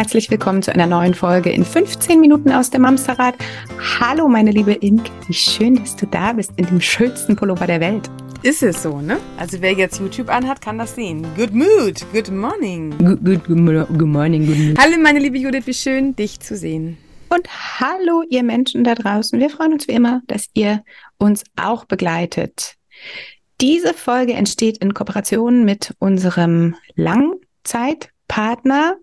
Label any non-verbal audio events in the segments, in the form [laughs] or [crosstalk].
Herzlich willkommen zu einer neuen Folge in 15 Minuten aus dem Amsterrad. Hallo, meine liebe Ink, wie schön, dass du da bist in dem schönsten Pullover der Welt. Ist es so, ne? Also wer jetzt YouTube anhat, kann das sehen. Good mood, good morning. Good, good, good, good morning, good morning. Hallo meine liebe Judith, wie schön, dich zu sehen. Und hallo ihr Menschen da draußen. Wir freuen uns wie immer, dass ihr uns auch begleitet. Diese Folge entsteht in Kooperation mit unserem Langzeitpartner,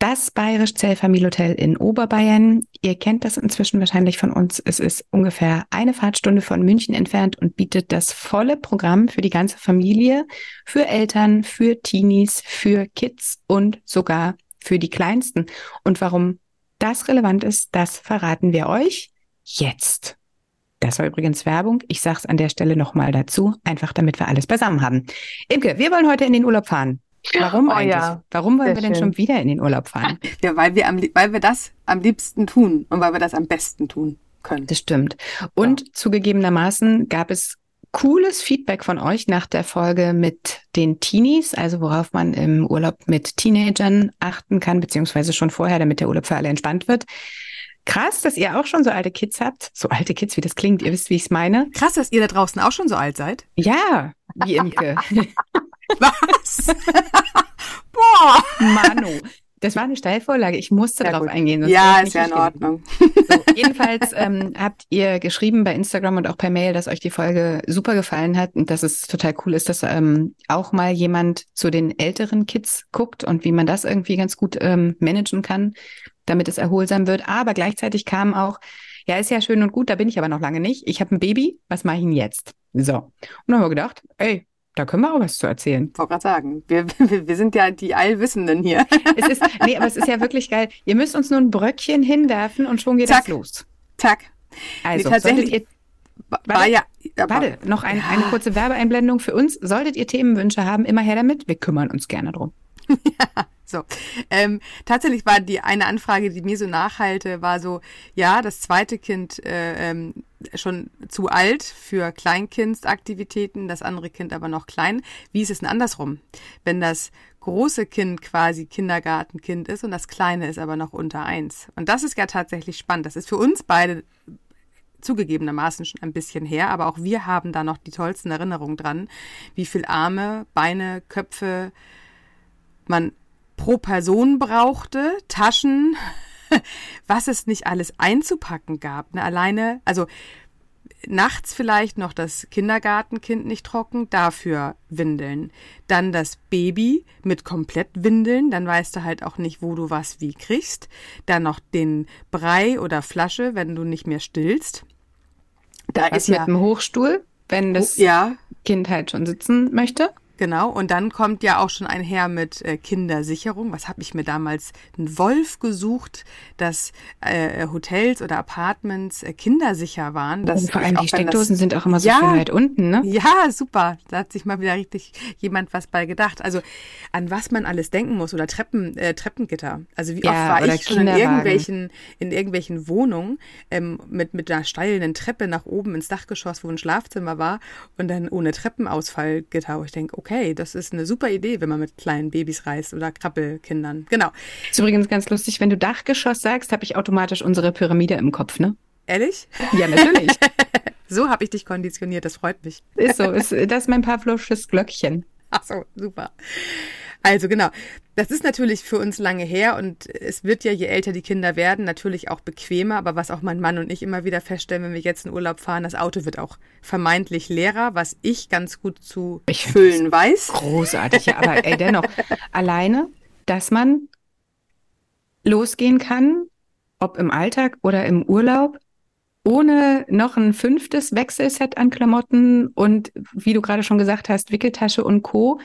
das Bayerisch Zell Familienhotel in Oberbayern. Ihr kennt das inzwischen wahrscheinlich von uns. Es ist ungefähr eine Fahrtstunde von München entfernt und bietet das volle Programm für die ganze Familie, für Eltern, für Teenies, für Kids und sogar für die Kleinsten. Und warum das relevant ist, das verraten wir euch jetzt. Das war übrigens Werbung. Ich sage es an der Stelle nochmal dazu, einfach damit wir alles beisammen haben. Imke, wir wollen heute in den Urlaub fahren. Warum oh, eigentlich? Ja. Warum wollen Sehr wir denn schön. schon wieder in den Urlaub fahren? [laughs] Ja, weil wir, am, weil wir das am liebsten tun und weil wir das am besten tun können. Das stimmt. Und ja. zugegebenermaßen gab es cooles Feedback von euch nach der Folge mit den Teenies, also worauf man im Urlaub mit Teenagern achten kann, beziehungsweise schon vorher, damit der Urlaub für alle entspannt wird. Krass, dass ihr auch schon so alte Kids habt. So alte Kids, wie das klingt. Ihr wisst, wie ich es meine. Krass, dass ihr da draußen auch schon so alt seid. Ja, wie Imke. [laughs] Was? [laughs] Boah. Manu. Das war eine Steilvorlage. Ich musste ja, darauf gut. eingehen. Ja, ist ja in Ordnung. So, jedenfalls ähm, habt ihr geschrieben bei Instagram und auch per Mail, dass euch die Folge super gefallen hat und dass es total cool ist, dass ähm, auch mal jemand zu den älteren Kids guckt und wie man das irgendwie ganz gut ähm, managen kann damit es erholsam wird. Aber gleichzeitig kam auch, ja, ist ja schön und gut, da bin ich aber noch lange nicht. Ich habe ein Baby, was mache ich denn jetzt? So. Und dann haben wir gedacht, ey, da können wir auch was zu erzählen. Ich wollte gerade sagen, [laughs] wir, wir sind ja die Allwissenden hier. [laughs] Es ist, nee, aber es ist ja wirklich geil. Ihr müsst uns nur ein Bröckchen hinwerfen und schon geht Zack. das los. Zack. Also, nee, tatsächlich. Ihr, warte, ja, warte, noch ein, ja. eine kurze Werbeeinblendung für uns. Solltet ihr Themenwünsche haben, immer her damit. Wir kümmern uns gerne drum. [laughs] ja. So, ähm, tatsächlich war die eine Anfrage, die mir so nachhalte, war so, ja, das zweite Kind äh, ähm, schon zu alt für Kleinkindsaktivitäten, das andere Kind aber noch klein. Wie ist es denn andersrum? Wenn das große Kind quasi Kindergartenkind ist und das kleine ist aber noch unter eins. Und das ist ja tatsächlich spannend. Das ist für uns beide zugegebenermaßen schon ein bisschen her, aber auch wir haben da noch die tollsten Erinnerungen dran, wie viel Arme, Beine, Köpfe man pro Person brauchte, Taschen, [laughs] was es nicht alles einzupacken gab. Ne? Alleine, also nachts vielleicht noch das Kindergartenkind nicht trocken, dafür Windeln. Dann das Baby mit komplett Windeln, dann weißt du halt auch nicht, wo du was wie kriegst. Dann noch den Brei oder Flasche, wenn du nicht mehr stillst. Da was ist mit ja, dem Hochstuhl, wenn das ja. Kind halt schon sitzen möchte. Genau, und dann kommt ja auch schon einher mit äh, Kindersicherung. Was habe ich mir damals? Einen Wolf gesucht, dass äh, Hotels oder Apartments äh, kindersicher waren. Dass und vor allem die Steckdosen das, sind auch immer so ja, weit unten, ne? Ja, super. Da hat sich mal wieder richtig jemand was bei gedacht. Also an was man alles denken muss oder Treppen, äh, Treppengitter. Also wie ja, oft war ich schon in irgendwelchen, in irgendwelchen Wohnungen ähm, mit, mit einer steilen Treppe nach oben ins Dachgeschoss, wo ein Schlafzimmer war und dann ohne Treppenausfallgitter. Wo ich denke, okay, okay, das ist eine super Idee, wenn man mit kleinen Babys reist oder Krabbelkindern. Genau. Ist übrigens ganz lustig, wenn du Dachgeschoss sagst, habe ich automatisch unsere Pyramide im Kopf, ne? Ehrlich? Ja, natürlich. [laughs] so habe ich dich konditioniert, das freut mich. Ist so, ist, das ist mein Pavlovsches Glöckchen. Ach so, super. Also genau, das ist natürlich für uns lange her und es wird ja, je älter die Kinder werden, natürlich auch bequemer. Aber was auch mein Mann und ich immer wieder feststellen, wenn wir jetzt in Urlaub fahren, das Auto wird auch vermeintlich leerer, was ich ganz gut zu ich füllen weiß. Großartig, ja, aber ey, dennoch, [laughs] alleine, dass man losgehen kann, ob im Alltag oder im Urlaub, ohne noch ein fünftes Wechselset an Klamotten und wie du gerade schon gesagt hast, Wickeltasche und Co.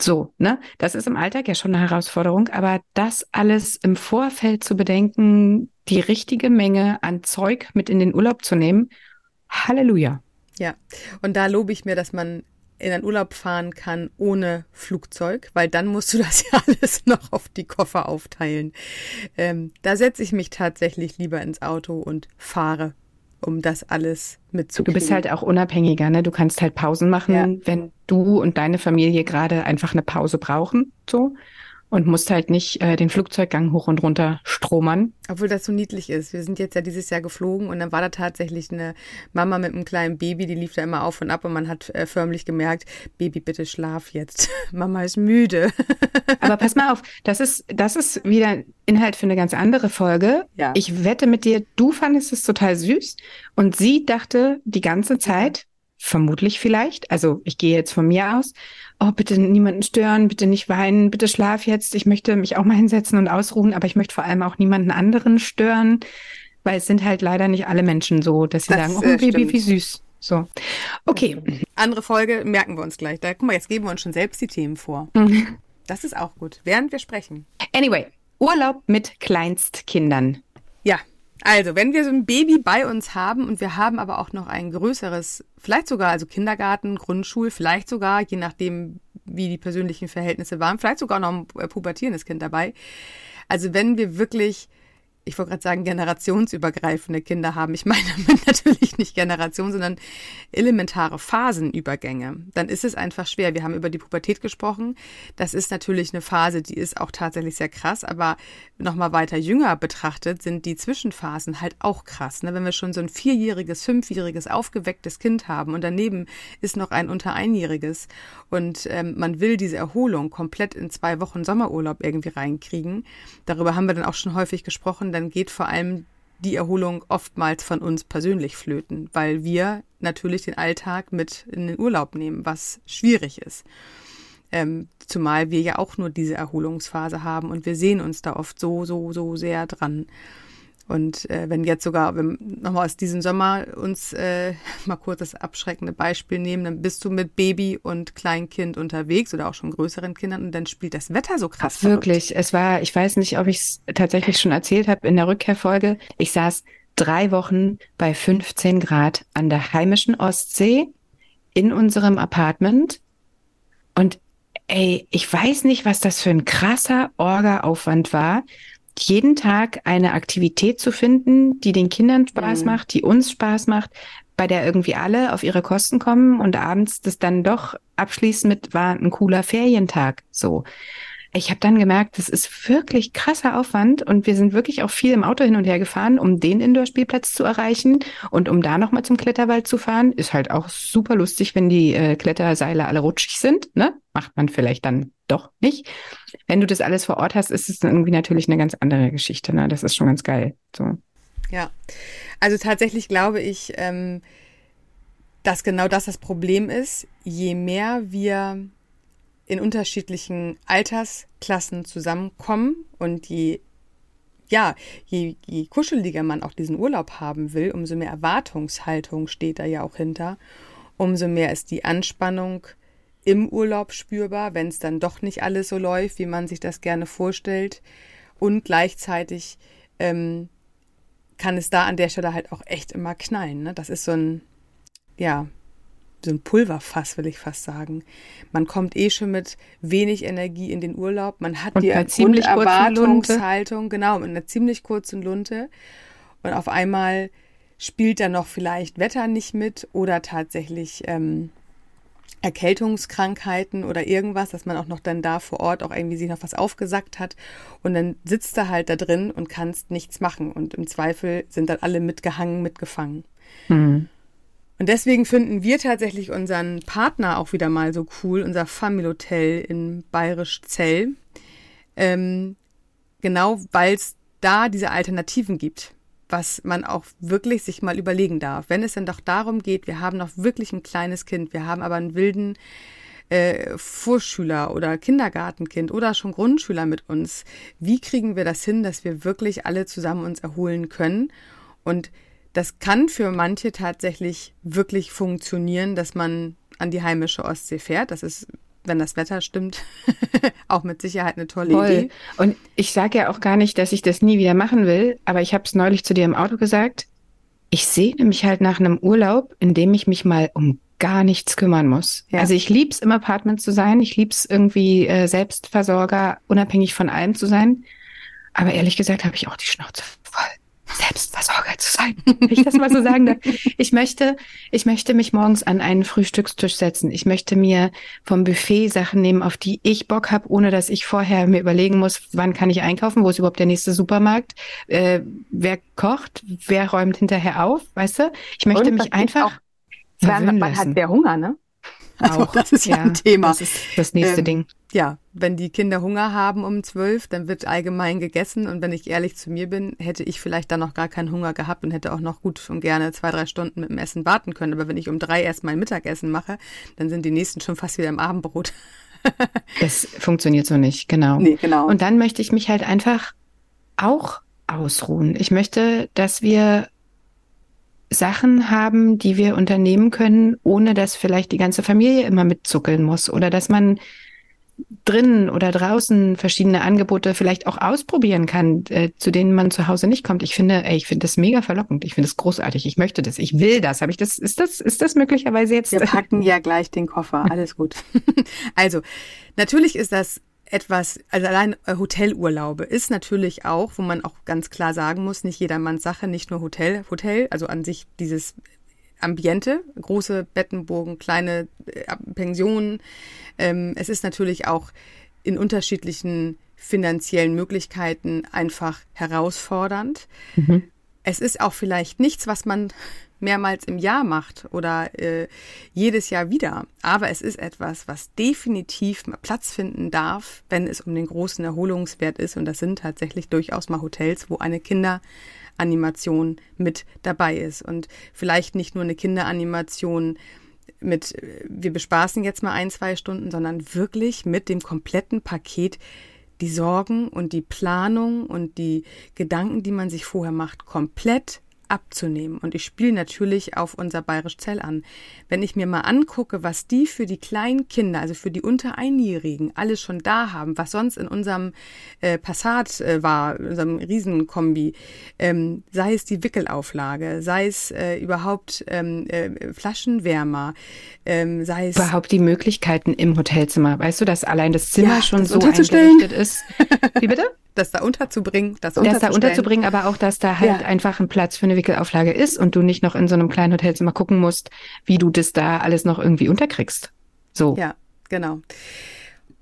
So, ne? Das ist im Alltag ja schon eine Herausforderung, aber das alles im Vorfeld zu bedenken, die richtige Menge an Zeug mit in den Urlaub zu nehmen, Halleluja. Ja, und da lobe ich mir, dass man in einen Urlaub fahren kann ohne Flugzeug, weil dann musst du [laughs] das ja alles noch auf die Koffer aufteilen. Ähm, da setze ich mich tatsächlich lieber ins Auto und fahre um das alles mitzukriegen. Du bist halt auch unabhängiger, ne? Du kannst halt Pausen machen, ja. wenn du und deine Familie gerade einfach eine Pause brauchen, so. Und musst halt nicht äh, den Flugzeuggang hoch und runter stromern. Obwohl das so niedlich ist. Wir sind jetzt ja dieses Jahr geflogen und dann war da tatsächlich eine Mama mit einem kleinen Baby, die lief da immer auf und ab und man hat äh, förmlich gemerkt, Baby, bitte schlaf jetzt. [laughs] Mama ist müde. [laughs] Aber pass mal auf, das ist, das ist wieder Inhalt für eine ganz andere Folge. Ja. Ich wette mit dir, du fandest es total süß und sie dachte die ganze Zeit, vermutlich vielleicht, also ich gehe jetzt von mir aus, oh, bitte niemanden stören, bitte nicht weinen, bitte schlaf jetzt. Ich möchte mich auch mal hinsetzen und ausruhen, aber ich möchte vor allem auch niemanden anderen stören, weil es sind halt leider nicht alle Menschen so, dass sie das, sagen, oh, äh, Baby, stimmt. wie süß. So. Okay. Andere Folge merken wir uns gleich. Da, guck mal, jetzt geben wir uns schon selbst die Themen vor. Das ist auch gut, während wir sprechen. Anyway, Urlaub mit Kleinstkindern. Ja, also, wenn wir so ein Baby bei uns haben und wir haben aber auch noch ein größeres, vielleicht sogar also Kindergarten, Grundschul, vielleicht sogar, je nachdem, wie die persönlichen Verhältnisse waren, vielleicht sogar noch ein pubertierendes Kind dabei. Also, wenn wir wirklich ich wollte gerade sagen, generationsübergreifende Kinder haben. Ich meine [laughs] natürlich nicht Generation, sondern elementare Phasenübergänge. Dann ist es einfach schwer. Wir haben über die Pubertät gesprochen. Das ist natürlich eine Phase, die ist auch tatsächlich sehr krass, aber nochmal weiter jünger betrachtet sind die Zwischenphasen halt auch krass. Ne? Wenn wir schon so ein vierjähriges, fünfjähriges, aufgewecktes Kind haben und daneben ist noch ein unter einjähriges und ähm, man will diese Erholung komplett in zwei Wochen Sommerurlaub irgendwie reinkriegen. Darüber haben wir dann auch schon häufig gesprochen dann geht vor allem die Erholung oftmals von uns persönlich flöten, weil wir natürlich den Alltag mit in den Urlaub nehmen, was schwierig ist. Ähm, zumal wir ja auch nur diese Erholungsphase haben und wir sehen uns da oft so, so, so sehr dran. Und äh, wenn jetzt sogar, wenn nochmal aus diesem Sommer uns äh, [laughs] mal kurz das abschreckende Beispiel nehmen, dann bist du mit Baby und Kleinkind unterwegs oder auch schon größeren Kindern und dann spielt das Wetter so krass. Wirklich, es war, ich weiß nicht, ob ich es tatsächlich schon erzählt habe in der Rückkehrfolge. Ich saß drei Wochen bei 15 Grad an der heimischen Ostsee in unserem Apartment und ey, ich weiß nicht, was das für ein krasser Orga-Aufwand war jeden Tag eine Aktivität zu finden, die den Kindern Spaß mhm. macht, die uns Spaß macht, bei der irgendwie alle auf ihre Kosten kommen und abends das dann doch abschließen mit war ein cooler Ferientag so. Ich habe dann gemerkt, das ist wirklich krasser Aufwand und wir sind wirklich auch viel im Auto hin und her gefahren, um den Indoor-Spielplatz zu erreichen und um da nochmal zum Kletterwald zu fahren. Ist halt auch super lustig, wenn die äh, Kletterseile alle rutschig sind. Ne? Macht man vielleicht dann doch nicht. Wenn du das alles vor Ort hast, ist es irgendwie natürlich eine ganz andere Geschichte. Ne? Das ist schon ganz geil. So. Ja, also tatsächlich glaube ich, ähm, dass genau das das Problem ist. Je mehr wir in unterschiedlichen Altersklassen zusammenkommen und je ja, je, je kuscheliger man auch diesen Urlaub haben will, umso mehr Erwartungshaltung steht da ja auch hinter, umso mehr ist die Anspannung im Urlaub spürbar, wenn es dann doch nicht alles so läuft, wie man sich das gerne vorstellt. Und gleichzeitig ähm, kann es da an der Stelle halt auch echt immer knallen. Ne? Das ist so ein, ja, so ein Pulverfass, will ich fast sagen. Man kommt eh schon mit wenig Energie in den Urlaub. Man hat und die Erwartungshaltung, genau, mit einer ziemlich kurzen Lunte. Und auf einmal spielt da noch vielleicht Wetter nicht mit oder tatsächlich ähm, Erkältungskrankheiten oder irgendwas, dass man auch noch dann da vor Ort auch irgendwie sich noch was aufgesackt hat. Und dann sitzt du halt da drin und kannst nichts machen. Und im Zweifel sind dann alle mitgehangen, mitgefangen. Mhm. Und deswegen finden wir tatsächlich unseren Partner auch wieder mal so cool, unser Family Hotel in Bayerisch Zell. Ähm, genau, weil es da diese Alternativen gibt, was man auch wirklich sich mal überlegen darf. Wenn es denn doch darum geht, wir haben noch wirklich ein kleines Kind, wir haben aber einen wilden äh, Vorschüler oder Kindergartenkind oder schon Grundschüler mit uns. Wie kriegen wir das hin, dass wir wirklich alle zusammen uns erholen können? Und das kann für manche tatsächlich wirklich funktionieren, dass man an die heimische Ostsee fährt. Das ist wenn das Wetter stimmt, [laughs] auch mit Sicherheit eine tolle Voll. Idee. Und ich sage ja auch gar nicht, dass ich das nie wieder machen will, aber ich habe es neulich zu dir im Auto gesagt. Ich sehne mich halt nach einem Urlaub, in dem ich mich mal um gar nichts kümmern muss. Ja. Also ich lieb's im Apartment zu sein, ich lieb's irgendwie äh, Selbstversorger, unabhängig von allem zu sein. Aber ehrlich gesagt habe ich auch die Schnauze voll. Selbstversorger zu sein, [laughs] wenn ich das mal so sagen darf. Ich möchte, ich möchte mich morgens an einen Frühstückstisch setzen. Ich möchte mir vom Buffet Sachen nehmen, auf die ich Bock habe, ohne dass ich vorher mir überlegen muss, wann kann ich einkaufen, wo ist überhaupt der nächste Supermarkt, äh, wer kocht, wer räumt hinterher auf, weißt du? Ich möchte mich einfach. Wann, wann hat der Hunger, ne? Also [laughs] auch. das ist ja, ja, ein Thema. Das ist das nächste ähm, Ding. Ja, wenn die Kinder Hunger haben um zwölf, dann wird allgemein gegessen. Und wenn ich ehrlich zu mir bin, hätte ich vielleicht dann noch gar keinen Hunger gehabt und hätte auch noch gut und gerne zwei, drei Stunden mit dem Essen warten können. Aber wenn ich um drei erst mein Mittagessen mache, dann sind die nächsten schon fast wieder im Abendbrot. [laughs] das funktioniert so nicht, genau. Nee, genau. Und dann möchte ich mich halt einfach auch ausruhen. Ich möchte, dass wir Sachen haben, die wir unternehmen können, ohne dass vielleicht die ganze Familie immer mitzuckeln muss oder dass man drinnen oder draußen verschiedene Angebote vielleicht auch ausprobieren kann, äh, zu denen man zu Hause nicht kommt. Ich finde, ey, ich finde das mega verlockend. Ich finde es großartig. Ich möchte das. Ich will das. Habe ich das? Ist das? Ist das möglicherweise jetzt? Wir packen ja gleich den Koffer. Alles gut. [laughs] also natürlich ist das etwas, also allein äh, Hotelurlaube ist natürlich auch, wo man auch ganz klar sagen muss, nicht jedermanns Sache, nicht nur Hotel, Hotel, also an sich dieses Ambiente, große Bettenburgen, kleine äh, Pensionen. Ähm, es ist natürlich auch in unterschiedlichen finanziellen Möglichkeiten einfach herausfordernd. Mhm. Es ist auch vielleicht nichts, was man mehrmals im Jahr macht oder äh, jedes Jahr wieder. Aber es ist etwas, was definitiv Platz finden darf, wenn es um den großen Erholungswert ist. Und das sind tatsächlich durchaus mal Hotels, wo eine Kinderanimation mit dabei ist. Und vielleicht nicht nur eine Kinderanimation mit, wir bespaßen jetzt mal ein, zwei Stunden, sondern wirklich mit dem kompletten Paket die Sorgen und die Planung und die Gedanken, die man sich vorher macht, komplett abzunehmen. Und ich spiele natürlich auf unser Bayerisch Zell an. Wenn ich mir mal angucke, was die für die kleinen Kinder, also für die unter Einjährigen, alles schon da haben, was sonst in unserem äh, Passat äh, war, in unserem Riesenkombi, ähm, sei es die Wickelauflage, sei es äh, überhaupt ähm, äh, Flaschenwärmer, ähm, sei es überhaupt die Möglichkeiten im Hotelzimmer. Weißt du, dass allein das Zimmer ja, schon das so eingerichtet ist? [laughs] Wie bitte? Das da unterzubringen, das, das da unterzubringen, aber auch, dass da halt ja. einfach ein Platz für eine Wickelauflage ist und du nicht noch in so einem kleinen Hotelzimmer gucken musst, wie du das da alles noch irgendwie unterkriegst. So. Ja, genau.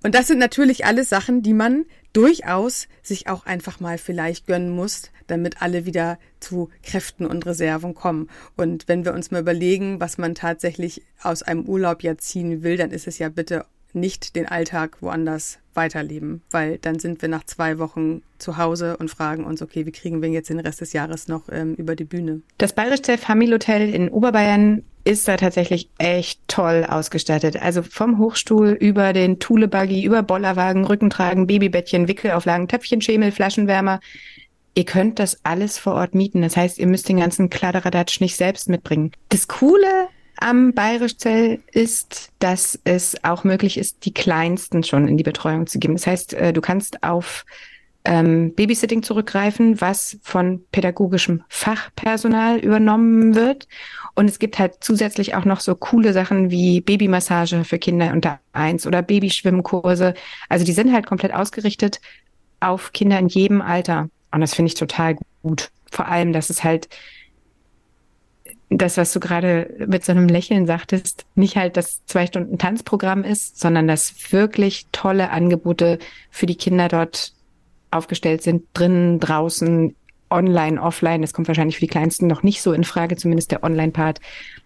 Und das sind natürlich alles Sachen, die man durchaus sich auch einfach mal vielleicht gönnen muss, damit alle wieder zu Kräften und Reserven kommen. Und wenn wir uns mal überlegen, was man tatsächlich aus einem Urlaub ja ziehen will, dann ist es ja bitte nicht den Alltag woanders weiterleben, weil dann sind wir nach zwei Wochen zu Hause und fragen uns, okay, wie kriegen wir jetzt den Rest des Jahres noch ähm, über die Bühne? Das Bayerische Familienhotel in Oberbayern ist da tatsächlich echt toll ausgestattet. Also vom Hochstuhl über den Thule-Buggy, über Bollerwagen, Rückentragen, Babybettchen, Wickelauflagen, Töpfchen, Schemel, Flaschenwärmer. Ihr könnt das alles vor Ort mieten. Das heißt, ihr müsst den ganzen Kladderadatsch nicht selbst mitbringen. Das Coole am Bayerischzell ist, dass es auch möglich ist, die Kleinsten schon in die Betreuung zu geben. Das heißt, äh, du kannst auf ähm, Babysitting zurückgreifen, was von pädagogischem Fachpersonal übernommen wird. Und es gibt halt zusätzlich auch noch so coole Sachen wie Babymassage für Kinder unter eins oder Babyschwimmkurse. Also die sind halt komplett ausgerichtet auf Kinder in jedem Alter. Und das finde ich total gut. Vor allem, dass es halt das, was du gerade mit so einem Lächeln sagtest, nicht halt das zwei Stunden Tanzprogramm ist, sondern dass wirklich tolle Angebote für die Kinder dort aufgestellt sind, drinnen, draußen, online, offline. Das kommt wahrscheinlich für die Kleinsten noch nicht so in Frage, zumindest der Online-Part.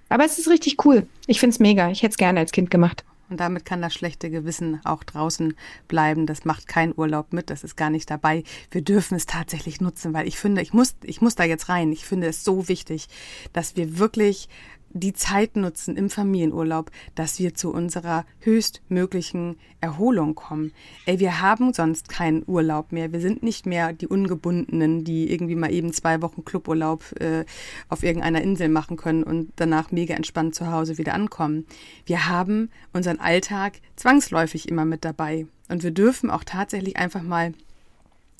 Aber es ist richtig cool. Ich find's mega. Ich hätte es gerne als Kind gemacht. Und damit kann das schlechte Gewissen auch draußen bleiben. Das macht kein Urlaub mit. Das ist gar nicht dabei. Wir dürfen es tatsächlich nutzen, weil ich finde, ich muss, ich muss da jetzt rein. Ich finde es so wichtig, dass wir wirklich die Zeit nutzen im Familienurlaub, dass wir zu unserer höchstmöglichen Erholung kommen. Ey, wir haben sonst keinen Urlaub mehr. Wir sind nicht mehr die Ungebundenen, die irgendwie mal eben zwei Wochen Cluburlaub äh, auf irgendeiner Insel machen können und danach mega entspannt zu Hause wieder ankommen. Wir haben unseren Alltag zwangsläufig immer mit dabei. Und wir dürfen auch tatsächlich einfach mal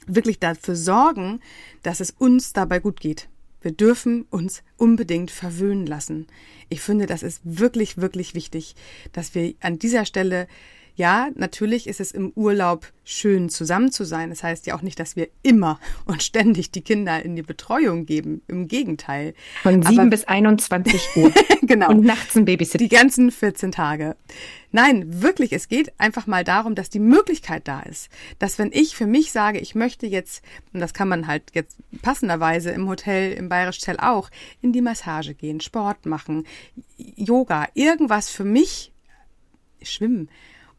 wirklich dafür sorgen, dass es uns dabei gut geht. Wir dürfen uns unbedingt verwöhnen lassen. Ich finde, das ist wirklich, wirklich wichtig, dass wir an dieser Stelle ja, natürlich ist es im Urlaub schön zusammen zu sein. Das heißt ja auch nicht, dass wir immer [laughs] und ständig die Kinder in die Betreuung geben. Im Gegenteil. Von 7 Aber, bis 21 Uhr. [laughs] genau. Und nachts ein Babysitter. Die ganzen 14 Tage. Nein, wirklich, es geht einfach mal darum, dass die Möglichkeit da ist. Dass wenn ich für mich sage, ich möchte jetzt, und das kann man halt jetzt passenderweise im Hotel, im Bayerisch Zell auch, in die Massage gehen, Sport machen, Yoga, irgendwas für mich, schwimmen,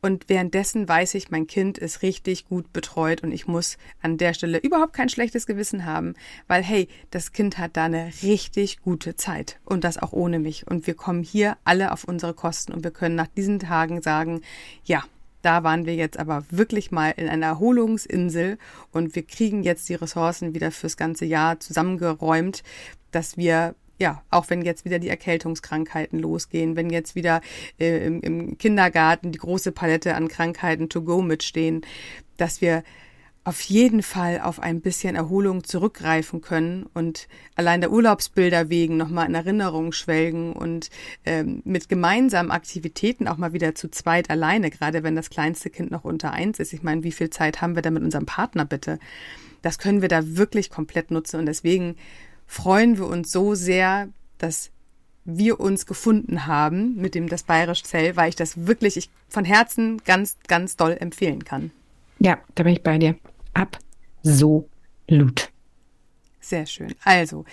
und währenddessen weiß ich, mein Kind ist richtig gut betreut und ich muss an der Stelle überhaupt kein schlechtes Gewissen haben, weil hey, das Kind hat da eine richtig gute Zeit und das auch ohne mich. Und wir kommen hier alle auf unsere Kosten und wir können nach diesen Tagen sagen, ja, da waren wir jetzt aber wirklich mal in einer Erholungsinsel und wir kriegen jetzt die Ressourcen wieder fürs ganze Jahr zusammengeräumt, dass wir ja, auch wenn jetzt wieder die Erkältungskrankheiten losgehen, wenn jetzt wieder äh, im, im Kindergarten die große Palette an Krankheiten to go mitstehen, dass wir auf jeden Fall auf ein bisschen Erholung zurückgreifen können und allein der Urlaubsbilder wegen nochmal in Erinnerung schwelgen und ähm, mit gemeinsamen Aktivitäten auch mal wieder zu zweit alleine, gerade wenn das kleinste Kind noch unter eins ist. Ich meine, wie viel Zeit haben wir da mit unserem Partner bitte? Das können wir da wirklich komplett nutzen und deswegen freuen wir uns so sehr, dass wir uns gefunden haben mit dem Das Bayerisch Zell, weil ich das wirklich ich von Herzen ganz, ganz doll empfehlen kann. Ja, da bin ich bei dir. Absolut. Sehr schön. Also,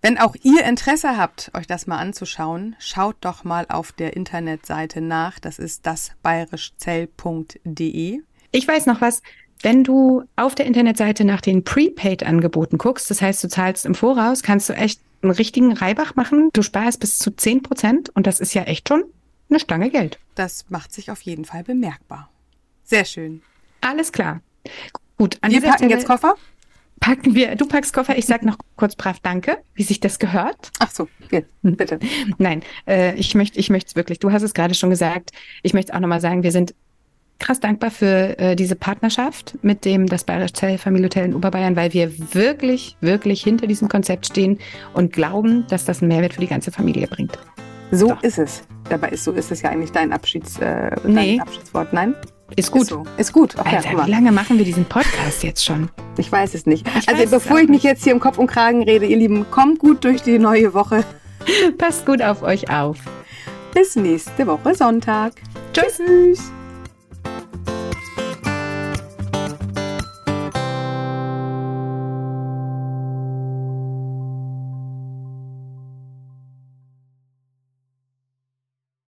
wenn auch ihr Interesse habt, euch das mal anzuschauen, schaut doch mal auf der Internetseite nach. Das ist dasbayerischzell.de. Ich weiß noch was. Wenn du auf der Internetseite nach den Prepaid-Angeboten guckst, das heißt, du zahlst im Voraus, kannst du echt einen richtigen Reibach machen. Du sparst bis zu 10 Prozent und das ist ja echt schon eine Stange Geld. Das macht sich auf jeden Fall bemerkbar. Sehr schön. Alles klar. Gut, an Wir packen Stelle jetzt Koffer? Packen wir, du packst Koffer, ich sag noch kurz brav Danke, wie sich das gehört. Ach so, okay, bitte. [laughs] Nein, äh, ich möchte ich möchte es wirklich, du hast es gerade schon gesagt, ich möchte auch nochmal sagen, wir sind krass dankbar für äh, diese Partnerschaft mit dem das Bayerische Zell Familienhotel in Oberbayern, weil wir wirklich, wirklich hinter diesem Konzept stehen und glauben, dass das einen Mehrwert für die ganze Familie bringt. So, so. ist es. Dabei ist so ist es ja eigentlich dein, Abschieds, äh, nee. dein Abschiedswort. Nein? Ist gut. Ist, so. ist gut. Ach, Alter, wie lange machen wir diesen Podcast jetzt schon? Ich weiß es nicht. Ich also bevor ich mich jetzt hier im Kopf und Kragen rede, ihr Lieben, kommt gut durch die neue Woche. [laughs] Passt gut auf euch auf. Bis nächste Woche Sonntag. Tschüss. Tschüss.